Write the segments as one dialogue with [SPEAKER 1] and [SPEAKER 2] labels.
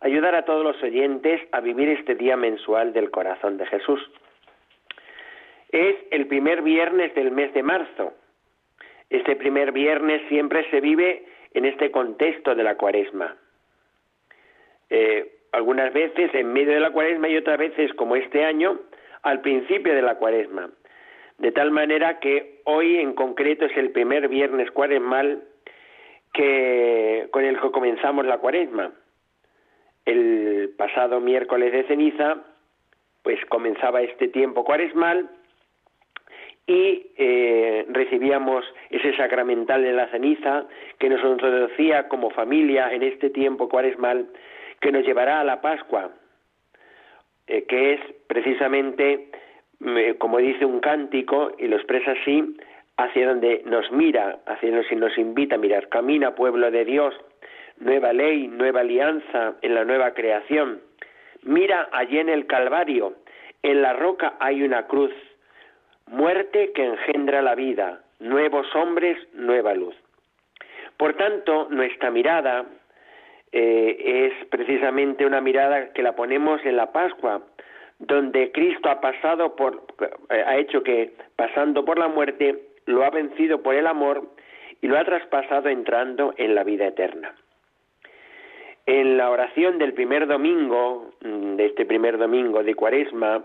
[SPEAKER 1] ayudar a todos los oyentes a vivir este día mensual del corazón de Jesús. Es el primer viernes del mes de marzo. Este primer viernes siempre se vive en este contexto de la cuaresma. Eh, algunas veces en medio de la cuaresma y otras veces, como este año, al principio de la cuaresma. De tal manera que hoy en concreto es el primer viernes cuaresmal que, con el que comenzamos la cuaresma el pasado miércoles de ceniza, pues comenzaba este tiempo cuaresmal y eh, recibíamos ese sacramental de la ceniza que nos introducía como familia en este tiempo cuaresmal que nos llevará a la Pascua, eh, que es precisamente, mm, como dice un cántico, y lo expresa así, hacia donde nos mira, hacia donde nos invita a mirar, camina pueblo de Dios, nueva ley, nueva alianza en la nueva creación. Mira allí en el Calvario, en la roca hay una cruz, muerte que engendra la vida, nuevos hombres, nueva luz. Por tanto, nuestra mirada eh, es precisamente una mirada que la ponemos en la Pascua, donde Cristo ha pasado por, eh, ha hecho que pasando por la muerte, lo ha vencido por el amor y lo ha traspasado entrando en la vida eterna. En la oración del primer domingo, mm, de este primer domingo de Cuaresma,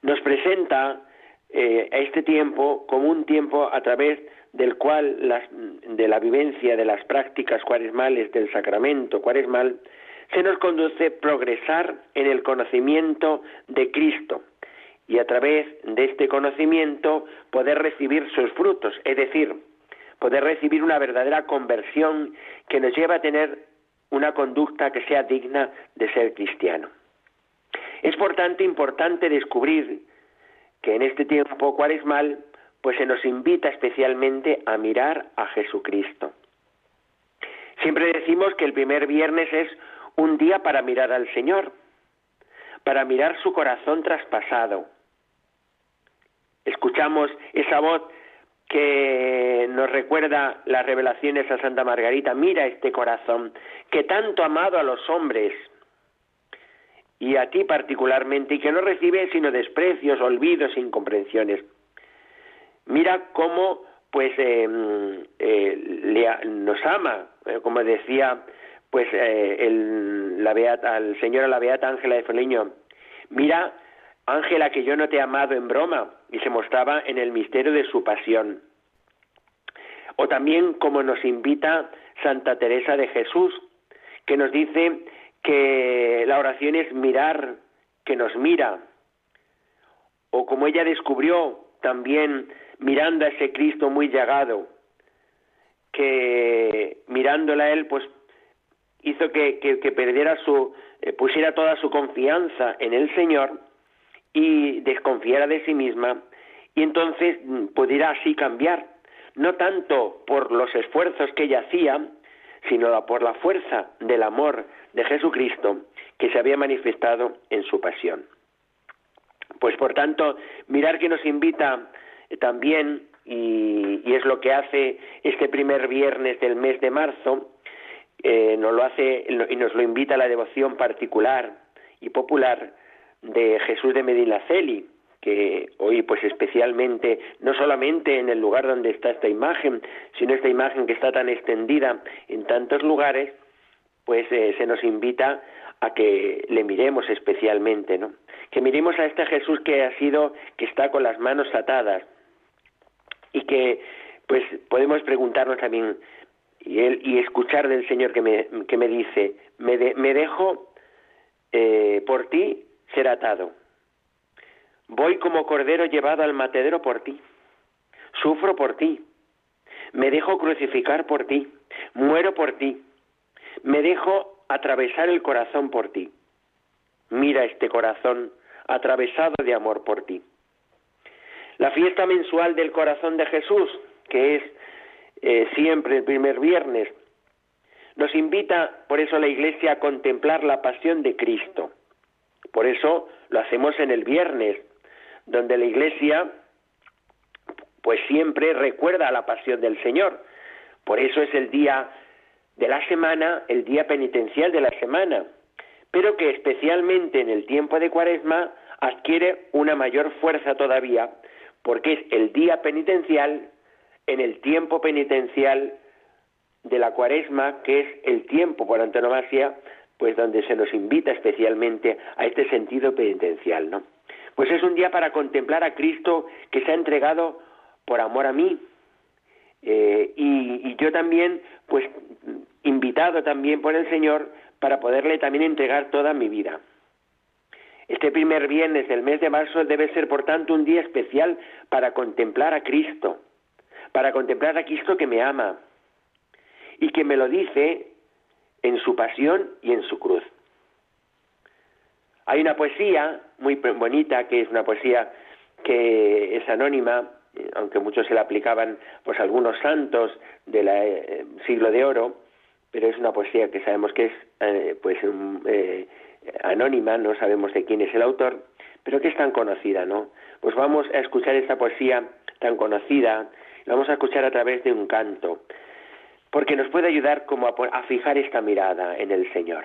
[SPEAKER 1] nos presenta eh, a este tiempo como un tiempo a través del cual de la vivencia de las prácticas cuaresmales del sacramento cuaresmal se nos conduce a progresar en el conocimiento de Cristo y a través de este conocimiento poder recibir sus frutos, es decir, poder recibir una verdadera conversión que nos lleva a tener una conducta que sea digna de ser cristiano. Es por tanto importante descubrir que en este tiempo cuaresmal pues se nos invita especialmente a mirar a Jesucristo. Siempre decimos que el primer viernes es un día para mirar al Señor, para mirar su corazón traspasado. Escuchamos esa voz que nos recuerda las revelaciones a Santa Margarita, mira este corazón que tanto ha amado a los hombres y a ti particularmente, y que no recibe sino desprecios, olvidos e incomprensiones. Mira cómo pues em, eh, nos ama, eh, como decía pues eh, el, la beata, al señor a la beata Ángela de Feliño. Mira Ángela, que yo no te he amado en broma, y se mostraba en el misterio de su pasión. O también como nos invita Santa Teresa de Jesús, que nos dice que la oración es mirar, que nos mira. O como ella descubrió también mirando a ese Cristo muy llagado, que mirándola a él, pues hizo que, que perdiera su, eh, pusiera toda su confianza en el Señor y desconfiara de sí misma y entonces mm, pudiera así cambiar, no tanto por los esfuerzos que ella hacía, sino por la fuerza del amor de Jesucristo que se había manifestado en su pasión. Pues por tanto, mirar que nos invita también, y, es lo que hace este primer viernes del mes de marzo, eh, nos lo hace y nos lo invita a la devoción particular y popular de Jesús de Medinaceli, que hoy pues especialmente no solamente en el lugar donde está esta imagen, sino esta imagen que está tan extendida en tantos lugares, pues eh, se nos invita a que le miremos especialmente, ¿no? Que miremos a este Jesús que ha sido, que está con las manos atadas y que pues podemos preguntarnos también y él y escuchar del Señor que me, que me dice me, me dejo eh, por ti ser atado. Voy como cordero llevado al matedero por ti. Sufro por ti. Me dejo crucificar por ti. Muero por ti. Me dejo atravesar el corazón por ti. mira este corazón atravesado de amor por ti. La fiesta mensual del corazón de Jesús, que es eh, siempre el primer viernes, nos invita, por eso la Iglesia, a contemplar la pasión de Cristo. Por eso lo hacemos en el viernes, donde la Iglesia, pues siempre recuerda la pasión del Señor. Por eso es el día de la semana, el día penitencial de la semana, pero que especialmente en el tiempo de Cuaresma adquiere una mayor fuerza todavía, porque es el día penitencial en el tiempo penitencial de la cuaresma, que es el tiempo por antonomasia, pues donde se nos invita especialmente a este sentido penitencial, ¿no? Pues es un día para contemplar a Cristo que se ha entregado por amor a mí, eh, y, y, yo también, pues, invitado también por el Señor para poderle también entregar toda mi vida. Este primer viernes del mes de marzo debe ser, por tanto, un día especial para contemplar a Cristo, para contemplar a Cristo que me ama y que me lo dice en su pasión y en su cruz. Hay una poesía muy bonita, que es una poesía que es anónima, aunque muchos se la aplicaban pues algunos santos del eh, siglo de oro, pero es una poesía que sabemos que es eh, pues eh, anónima, no sabemos de quién es el autor, pero que es tan conocida, ¿no? Pues vamos a escuchar esta poesía tan conocida, la vamos a escuchar a través de un canto, porque nos puede ayudar como a, fijar esta mirada en el Señor,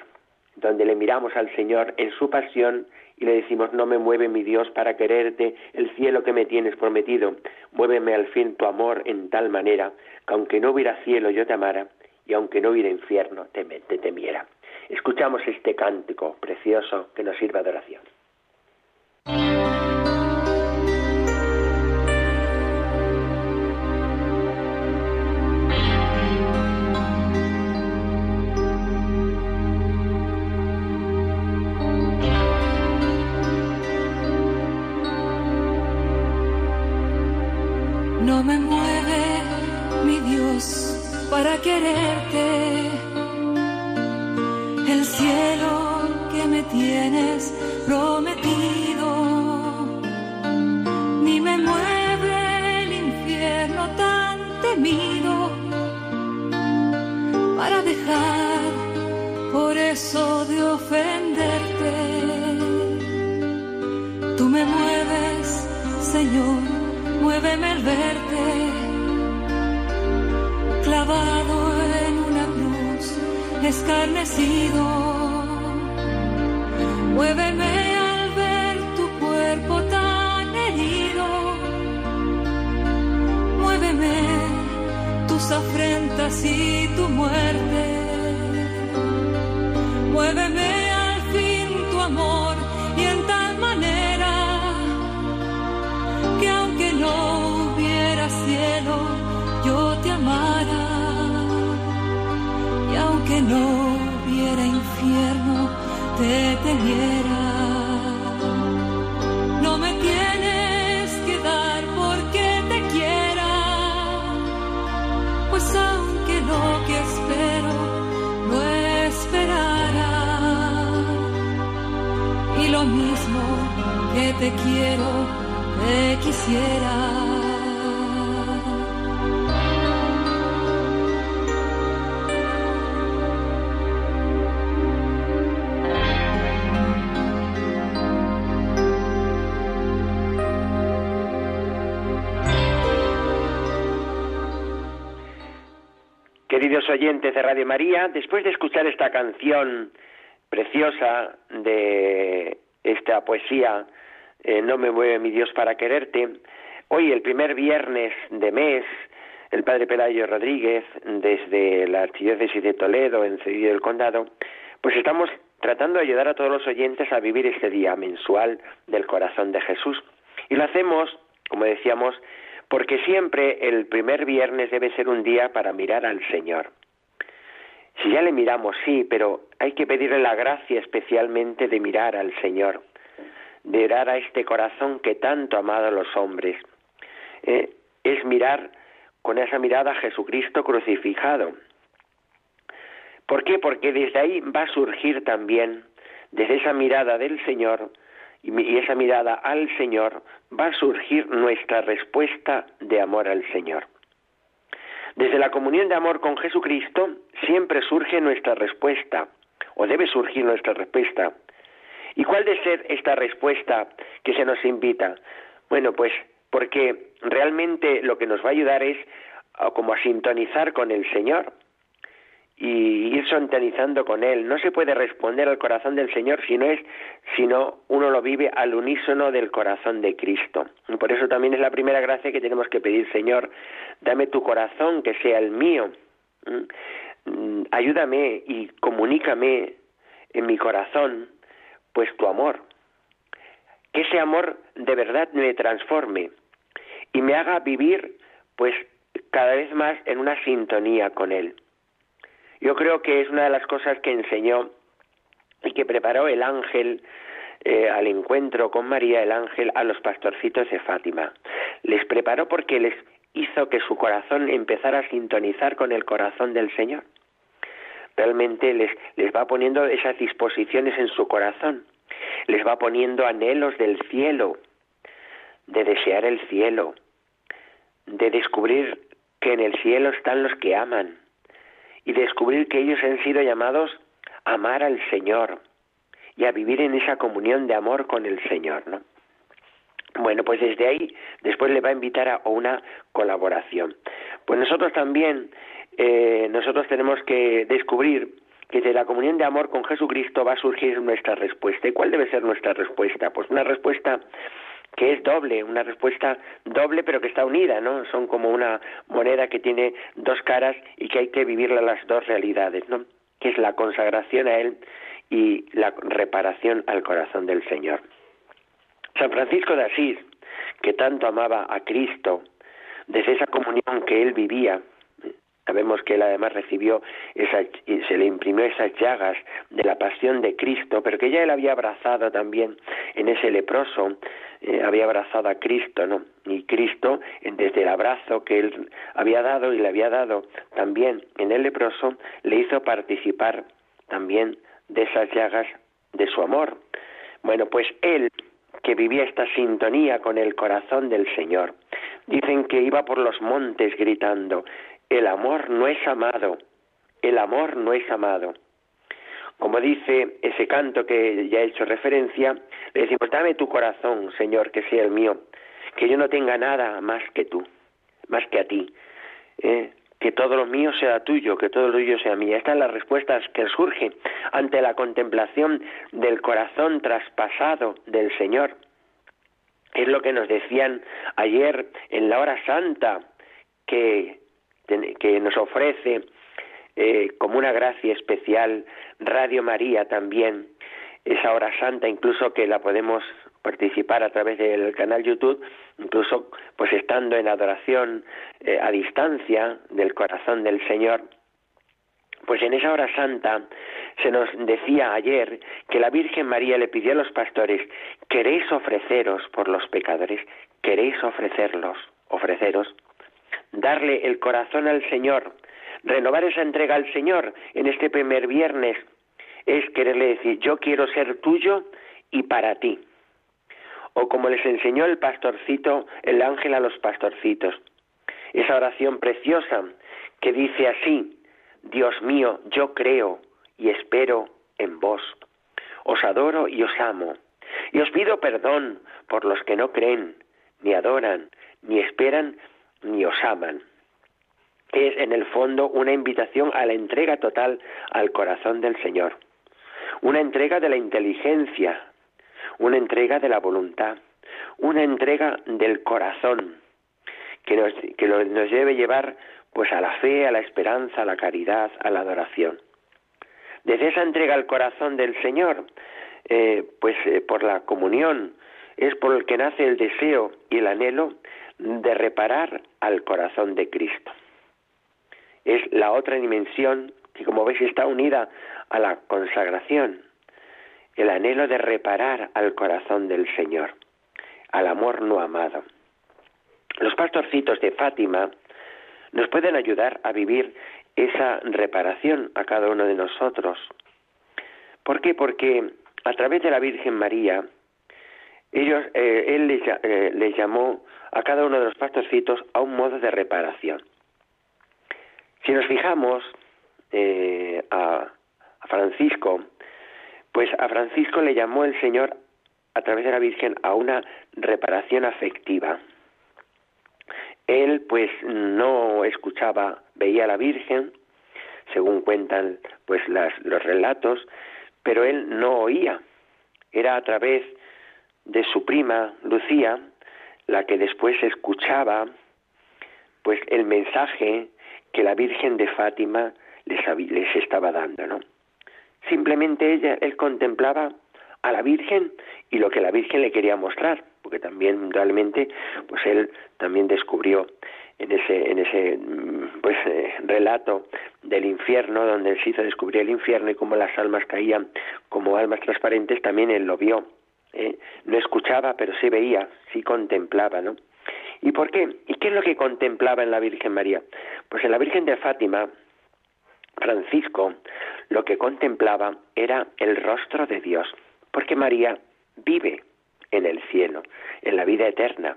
[SPEAKER 1] donde le miramos al Señor en su pasión y le decimos, no me mueve mi Dios para quererte, el cielo que me tienes prometido, muéveme al fin tu amor en tal manera, que aunque no hubiera cielo yo te amara, y aunque no hubiera infierno te, te temiera. Escuchamos este cántico precioso que nos sirva de oración.
[SPEAKER 2] Para quererte. El cielo que me tienes prometido, ni me mueve el infierno tan temido para dejar por eso de ofenderte. Tú me mueves, Señor, muéveme el verte escarnecido. Muéveme al ver tu cuerpo tan herido. Muéveme tus afrentas y tu muerte. Mismo que te quiero, te quisiera.
[SPEAKER 1] Queridos oyentes de Radio María, después de escuchar esta canción preciosa de esta poesía, eh, No me mueve mi Dios para quererte, hoy el primer viernes de mes, el Padre Pelayo Rodríguez, desde la Archidiócesis de Toledo, en Cedillo del Condado, pues estamos tratando de ayudar a todos los oyentes a vivir este día mensual del corazón de Jesús. Y lo hacemos, como decíamos, porque siempre el primer viernes debe ser un día para mirar al Señor. Si ya le miramos, sí, pero hay que pedirle la gracia especialmente de mirar al Señor, de mirar a este corazón que tanto ha amado a los hombres. Eh, es mirar con esa mirada a Jesucristo crucificado. ¿Por qué? Porque desde ahí va a surgir también desde esa mirada del Señor y esa mirada al Señor va a surgir nuestra respuesta de amor al Señor. Desde la comunión de amor con Jesucristo siempre surge nuestra respuesta, o debe surgir nuestra respuesta. ¿Y cuál debe ser esta respuesta que se nos invita? Bueno, pues porque realmente lo que nos va a ayudar es como a sintonizar con el Señor y ir sintonizando con él. No se puede responder al corazón del Señor si no es, sino uno lo vive al unísono del corazón de Cristo. por eso también es la primera gracia que tenemos que pedir, Señor, dame tu corazón que sea el mío. Mm, ayúdame y comunícame en mi corazón, pues tu amor. Que ese amor de verdad me transforme y me haga vivir, pues cada vez más en una sintonía con él. Yo creo que es una de las cosas que enseñó y que preparó el ángel eh, al encuentro con María, el ángel, a los pastorcitos de Fátima. Les preparó porque les hizo que su corazón empezara a sintonizar con el corazón del Señor. Realmente les, les va poniendo esas disposiciones en su corazón, les va poniendo anhelos del cielo, de desear el cielo, de descubrir que en el cielo están los que aman, y descubrir que ellos han sido llamados a amar al Señor y a vivir en esa comunión de amor con el Señor, ¿no? Bueno, pues desde ahí después le va a invitar a una colaboración. Pues nosotros también, eh, nosotros tenemos que descubrir que de la comunión de amor con Jesucristo va a surgir nuestra respuesta. ¿Y cuál debe ser nuestra respuesta? Pues una respuesta que es doble, una respuesta doble pero que está unida, ¿no? Son como una moneda que tiene dos caras y que hay que vivirla las dos realidades, ¿no? Que es la consagración a Él y la reparación al corazón del Señor. San Francisco de Asís, que tanto amaba a Cristo, desde esa comunión que él vivía, Sabemos que él además recibió esa, se le imprimió esas llagas de la pasión de Cristo, pero que ya él había abrazado también en ese leproso, eh, había abrazado a Cristo, ¿no? Y Cristo, desde el abrazo que él había dado y le había dado también en el leproso, le hizo participar también de esas llagas de su amor. Bueno, pues él, que vivía esta sintonía con el corazón del Señor, dicen que iba por los montes gritando, el amor no es amado, el amor no es amado. Como dice ese canto que ya he hecho referencia, le decimos, dame tu corazón, Señor, que sea el mío, que yo no tenga nada más que tú, más que a ti, ¿eh? que todo lo mío sea tuyo, que todo lo tuyo sea mío. Estas son las respuestas que surgen ante la contemplación del corazón traspasado del Señor. Es lo que nos decían ayer en la hora santa, que que nos ofrece eh, como una gracia especial Radio María también, esa hora santa, incluso que la podemos participar a través del canal YouTube, incluso pues estando en adoración eh, a distancia del corazón del Señor. Pues en esa hora santa se nos decía ayer que la Virgen María le pidió a los pastores, queréis ofreceros por los pecadores, queréis ofrecerlos, ofreceros darle el corazón al Señor, renovar esa entrega al Señor en este primer viernes, es quererle decir, yo quiero ser tuyo y para ti. O como les enseñó el pastorcito, el ángel a los pastorcitos, esa oración preciosa que dice así, Dios mío, yo creo y espero en vos. Os adoro y os amo. Y os pido perdón por los que no creen, ni adoran, ni esperan ni os aman. Es en el fondo una invitación a la entrega total al corazón del Señor, una entrega de la inteligencia, una entrega de la voluntad, una entrega del corazón que nos, que nos debe llevar pues a la fe, a la esperanza, a la caridad, a la adoración. Desde esa entrega al corazón del Señor, eh, pues eh, por la comunión, es por el que nace el deseo y el anhelo de reparar al corazón de Cristo. Es la otra dimensión que, como veis, está unida a la consagración, el anhelo de reparar al corazón del Señor, al amor no amado. Los pastorcitos de Fátima nos pueden ayudar a vivir esa reparación a cada uno de nosotros. ¿Por qué? Porque a través de la Virgen María, ellos, eh, él les, eh, llamó a cada uno de los pastorcitos a un modo de reparación. Si nos fijamos eh, a, a Francisco, pues a Francisco le llamó el Señor a través de la Virgen a una reparación afectiva. Él pues no escuchaba, veía a la Virgen, según cuentan pues los relatos, pero él no oía. Era a través de su prima Lucía la que después escuchaba pues el mensaje que la Virgen de Fátima les, les estaba dando, ¿no? Simplemente ella, él contemplaba a la Virgen y lo que la Virgen le quería mostrar, porque también realmente, pues él también descubrió en ese, en ese mm, pues eh, relato del infierno, donde se hizo descubrir el infierno y cómo las almas caían como almas transparentes, también él lo vio. ¿Eh? No escuchaba, pero sí veía, sí contemplaba, ¿no? ¿Y por qué? ¿Y qué es lo que contemplaba en la Virgen María? Pues en la Virgen de Fátima, Francisco lo que contemplaba era el rostro de Dios, porque María vive en el cielo, en la vida eterna,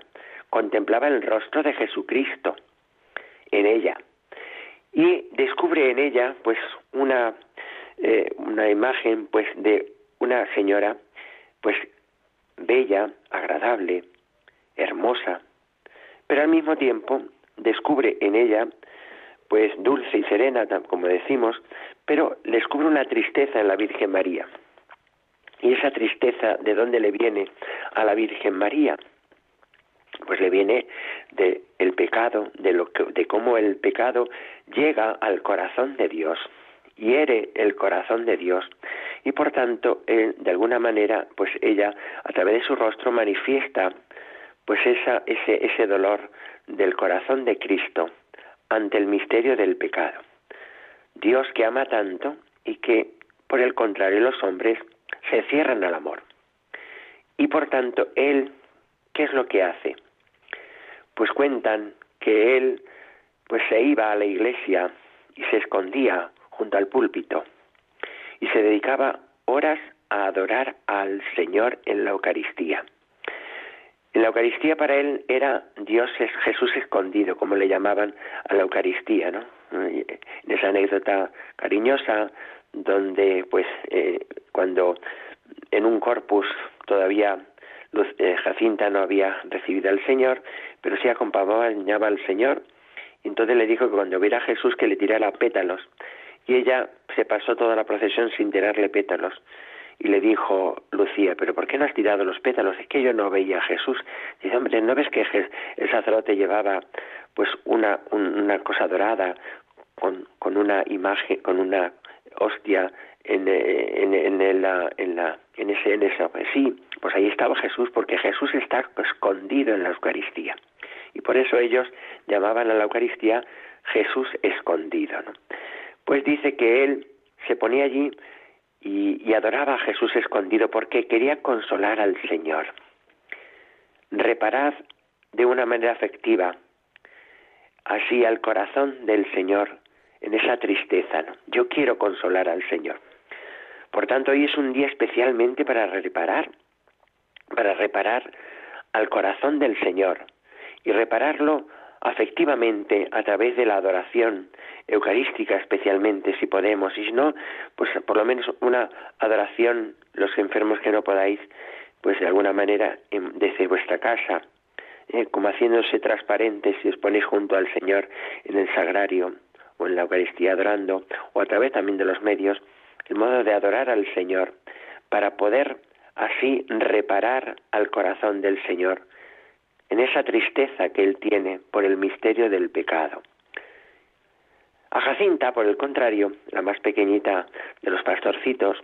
[SPEAKER 1] contemplaba el rostro de Jesucristo en ella y descubre en ella pues una eh, una imagen pues de una señora pues bella, agradable, hermosa, pero al mismo tiempo descubre en ella pues dulce y serena, como decimos, pero descubre una tristeza en la Virgen María. Y esa tristeza, ¿de dónde le viene a la Virgen María? Pues le viene de el pecado, de lo que, de cómo el pecado llega al corazón de Dios, hiere el corazón de Dios y por tanto de alguna manera pues ella a través de su rostro manifiesta pues esa, ese, ese dolor del corazón de Cristo ante el misterio del pecado. Dios que ama tanto y que por el contrario los hombres se cierran al amor. Y por tanto, él, ¿qué es lo que hace? Pues cuentan que él pues se iba a la iglesia y se escondía junto al púlpito y se dedicaba horas a adorar al Señor en la Eucaristía. En la Eucaristía para él era Dios es Jesús escondido, como le llamaban a la Eucaristía, ¿no? En esa anécdota cariñosa donde pues eh, cuando en un corpus todavía eh, Jacinta no había recibido al Señor, pero sí acompañaba al Señor, entonces le dijo que cuando viera a Jesús que le tirara pétalos, y ella se pasó toda la procesión sin tirarle pétalos, y le dijo Lucía, pero ¿por qué no has tirado los pétalos? Es que yo no veía a Jesús. Dice, hombre, ¿no ves que el sacerdote llevaba pues una, una cosa dorada con, con una imagen, con una hostia en, en, en, la, en, la, en ese, en esa, pues sí, pues ahí estaba Jesús, porque Jesús está escondido en la Eucaristía. Y por eso ellos llamaban a la Eucaristía Jesús escondido. ¿no? Pues dice que él se ponía allí y, adoraba a Jesús escondido porque quería consolar al Señor. Reparad de una manera afectiva así al corazón del Señor en esa tristeza. Yo quiero consolar al Señor. Por tanto, hoy es un día especialmente para reparar, para reparar al corazón del Señor y repararlo afectivamente a través de la adoración eucarística especialmente si podemos y si no pues por lo menos una adoración los enfermos que no podáis pues de alguna manera desde vuestra casa eh, como haciéndose transparentes si os ponéis junto al Señor en el sagrario o en la Eucaristía adorando, o a través también de los medios, el modo de adorar al Señor, para poder así reparar al corazón del Señor en esa tristeza que Él tiene por el misterio del pecado. A Jacinta, por el contrario, la más pequeñita de los pastorcitos,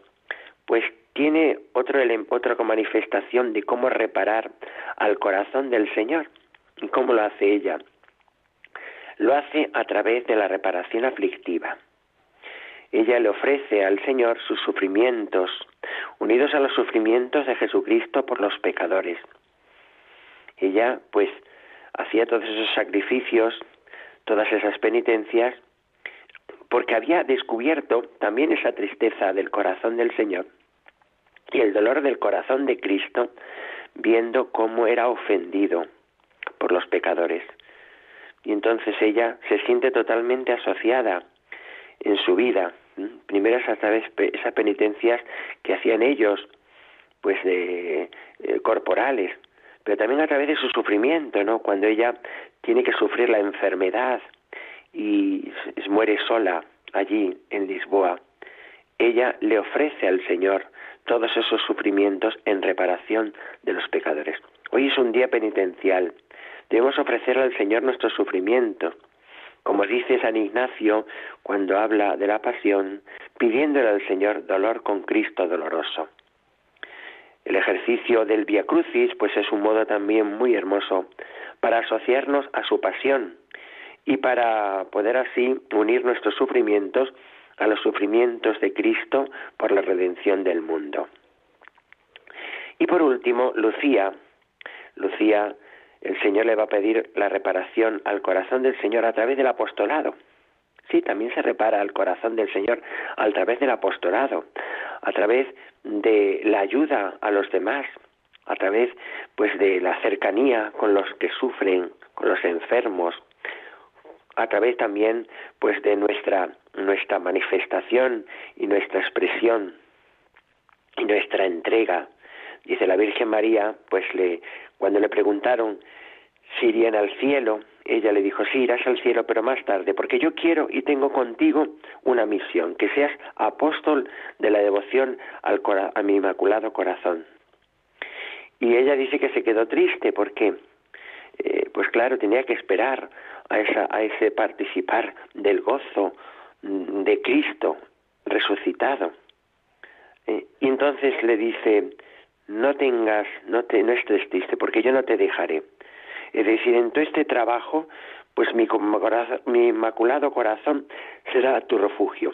[SPEAKER 1] pues tiene otro, otra manifestación de cómo reparar al corazón del Señor. ¿Y cómo lo hace ella? lo hace a través de la reparación aflictiva. Ella le ofrece al Señor sus sufrimientos, unidos a los sufrimientos de Jesucristo por los pecadores. Ella, pues, hacía todos esos sacrificios, todas esas penitencias, porque había descubierto también esa tristeza del corazón del Señor y el dolor del corazón de Cristo viendo cómo era ofendido por los pecadores. Y entonces ella se siente totalmente asociada en su vida. Primero a esas penitencias que hacían ellos, pues de eh, corporales, pero también a través de su sufrimiento, ¿no? Cuando ella tiene que sufrir la enfermedad y muere sola allí en Lisboa, ella le ofrece al Señor todos esos sufrimientos en reparación de los pecadores. Hoy es un día penitencial. Debemos ofrecer al Señor nuestro sufrimiento, como dice San Ignacio cuando habla de la pasión, pidiéndole al Señor dolor con Cristo doloroso. El ejercicio del Via Crucis, pues es un modo también muy hermoso para asociarnos a su pasión y para poder así unir nuestros sufrimientos a los sufrimientos de Cristo por la redención del mundo. Y por último, Lucía. Lucía, el Señor le va a pedir la reparación al corazón del Señor a través del apostolado. Sí, también se repara al corazón del Señor a través del apostolado, a través de la ayuda a los demás, a través pues de la cercanía con los que sufren, con los enfermos, a través también pues de nuestra nuestra manifestación y nuestra expresión y nuestra entrega. Dice la Virgen María, pues le cuando le preguntaron si irían al cielo, ella le dijo, sí, irás al cielo, pero más tarde, porque yo quiero y tengo contigo una misión, que seas apóstol de la devoción al a mi inmaculado corazón. Y ella dice que se quedó triste porque, eh, pues claro, tenía que esperar a, esa, a ese participar del gozo de Cristo resucitado. Eh, y entonces le dice, no tengas, no, te, no estés triste, porque yo no te dejaré. Es decir, en todo este trabajo, pues mi, mi inmaculado corazón será tu refugio.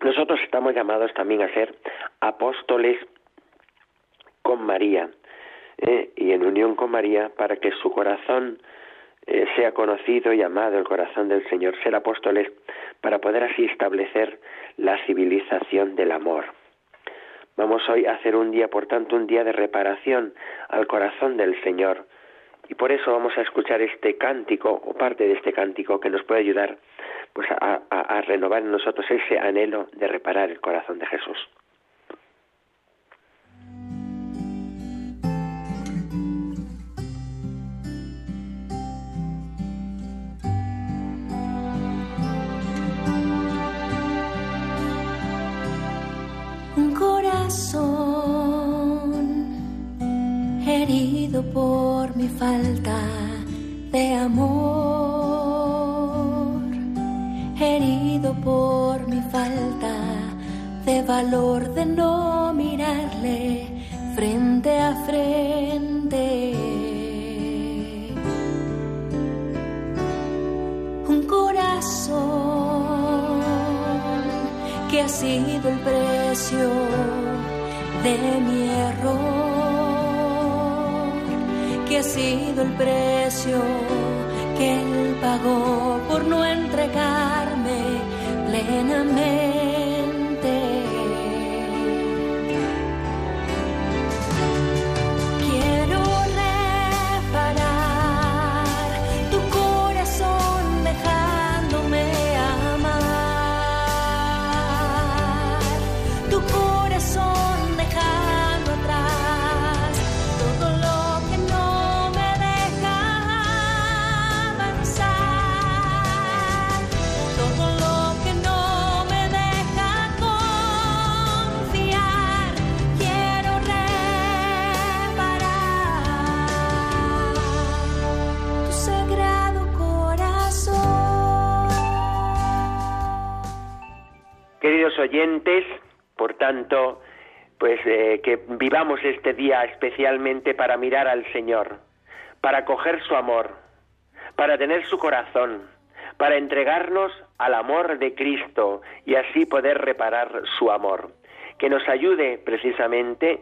[SPEAKER 1] Nosotros estamos llamados también a ser apóstoles con María eh, y en unión con María para que su corazón eh, sea conocido y amado el corazón del Señor, ser apóstoles para poder así establecer la civilización del amor. Vamos hoy a hacer un día, por tanto, un día de reparación al corazón del Señor. Y por eso vamos a escuchar este cántico, o parte de este cántico, que nos puede ayudar pues, a, a renovar en nosotros ese anhelo de reparar el corazón de Jesús.
[SPEAKER 3] Por mi falta de amor, herido por mi falta de valor de no mirarle frente a frente. Un corazón que ha sido el precio de mi error, que ha sido el precio que él pagó por no entregarme plenamente.
[SPEAKER 1] Oyentes, por tanto, pues eh, que vivamos este día especialmente para mirar al Señor, para coger su amor, para tener su corazón, para entregarnos al amor de Cristo y así poder reparar su amor. Que nos ayude precisamente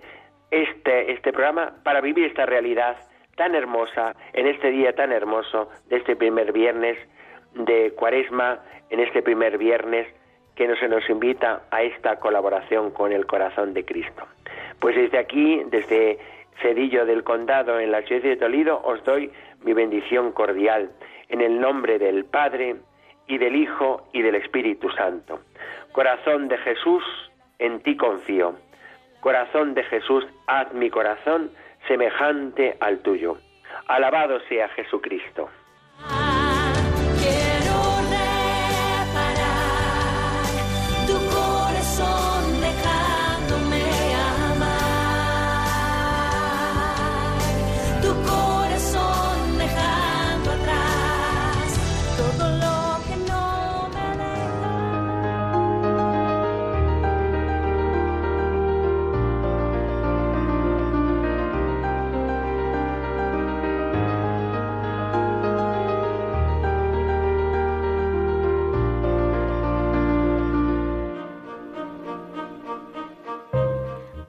[SPEAKER 1] este, este programa para vivir esta realidad tan hermosa en este día tan hermoso de este primer viernes de Cuaresma, en este primer viernes que se nos invita a esta colaboración con el corazón de Cristo. Pues desde aquí, desde Cedillo del Condado, en la ciudad de Toledo, os doy mi bendición cordial, en el nombre del Padre, y del Hijo, y del Espíritu Santo. Corazón de Jesús, en ti confío. Corazón de Jesús, haz mi corazón semejante al tuyo. Alabado sea Jesucristo.